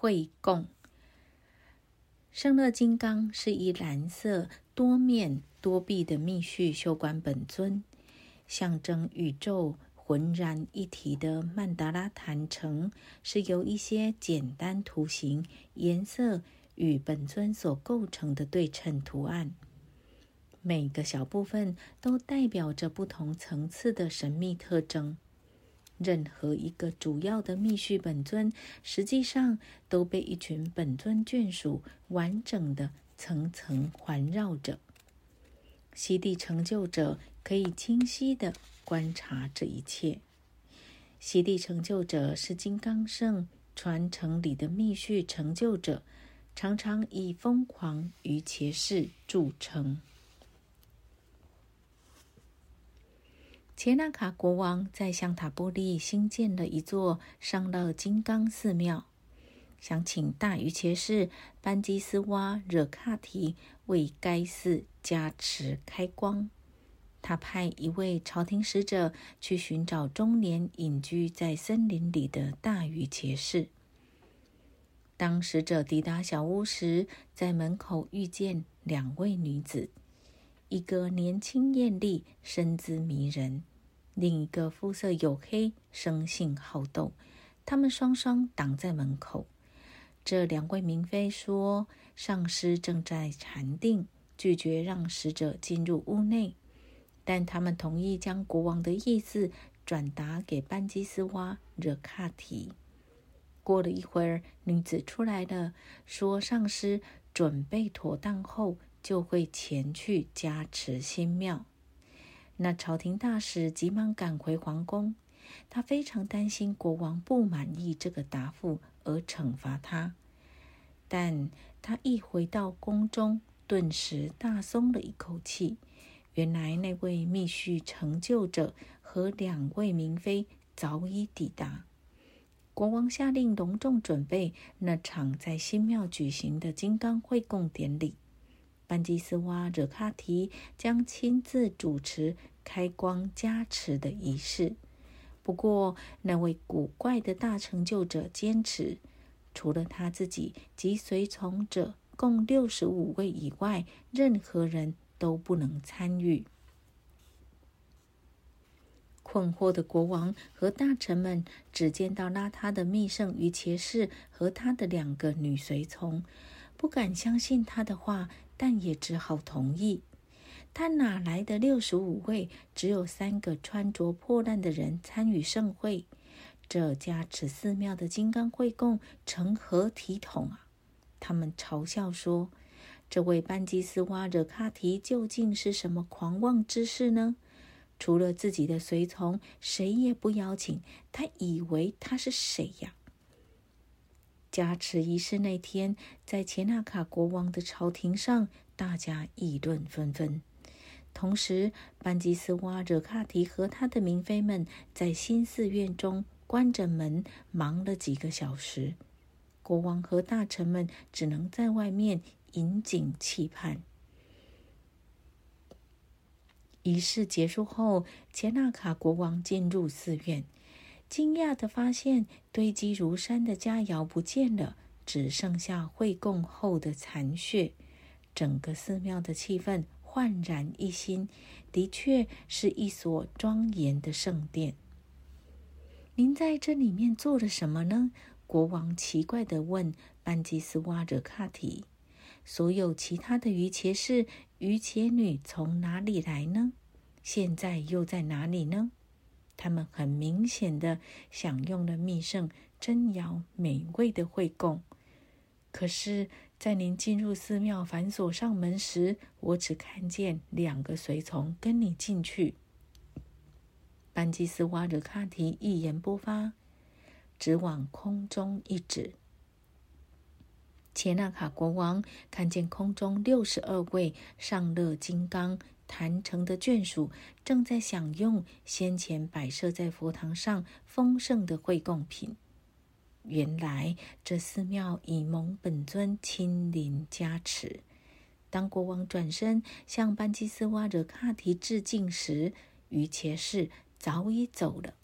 会供。圣乐金刚是一蓝色、多面、多臂的密续修观本尊，象征宇宙浑然一体的曼达拉坛城，是由一些简单图形、颜色与本尊所构成的对称图案。每个小部分都代表着不同层次的神秘特征。任何一个主要的密续本尊，实际上都被一群本尊眷属完整的层层环绕着。西地成就者可以清晰的观察这一切。西地成就者是金刚圣传承里的密续成就者，常常以疯狂与骑士著称。切纳卡国王在香塔波利新建了一座上乐金刚寺庙，想请大鱼骑士班基斯瓦惹卡提为该寺加持开光。他派一位朝廷使者去寻找终年隐居在森林里的大鱼骑士。当使者抵达小屋时，在门口遇见两位女子。一个年轻艳丽，身姿迷人；另一个肤色黝黑，生性好斗。他们双双挡在门口。这两位明妃说：“上师正在禅定，拒绝让使者进入屋内。”但他们同意将国王的意思转达给班基斯瓦惹卡提。过了一会儿，女子出来了，说：“上师准备妥当后。”就会前去加持新庙。那朝廷大使急忙赶回皇宫，他非常担心国王不满意这个答复而惩罚他。但他一回到宫中，顿时大松了一口气。原来那位密续成就者和两位明妃早已抵达。国王下令隆重准备那场在新庙举行的金刚会供典礼。班基斯瓦惹卡提将亲自主持开光加持的仪式。不过，那位古怪的大成就者坚持，除了他自己及随从者共六十五位以外，任何人都不能参与。困惑的国王和大臣们只见到拉他的密圣与骑士和他的两个女随从，不敢相信他的话。但也只好同意。他哪来的六十五位？只有三个穿着破烂的人参与盛会。这加持寺庙的金刚会供成何体统啊？他们嘲笑说：“这位班基斯瓦惹卡提究竟是什么狂妄之士呢？除了自己的随从，谁也不邀请。他以为他是谁呀？”加持仪式那天，在切纳卡国王的朝廷上，大家议论纷纷。同时，班吉斯瓦惹卡提和他的明妃们在新寺院中关着门，忙了几个小时。国王和大臣们只能在外面引颈期盼。仪式结束后，切纳卡国王进入寺院。惊讶的发现，堆积如山的佳肴不见了，只剩下会供后的残屑。整个寺庙的气氛焕然一新，的确是一所庄严的圣殿。您在这里面做了什么呢？国王奇怪的问班吉斯瓦惹卡提。所有其他的鱼茄士、鱼茄女从哪里来呢？现在又在哪里呢？他们很明显的享用了密圣珍肴美味的会供，可是，在您进入寺庙反锁上门时，我只看见两个随从跟你进去。班基斯瓦惹卡提一言不发，只往空中一指。切纳卡国王看见空中六十二位上乐金刚。坛城的眷属正在享用先前摆设在佛堂上丰盛的会供品。原来这寺庙以蒙本尊亲临加持。当国王转身向班基斯瓦惹卡提致敬时，于切士早已走了。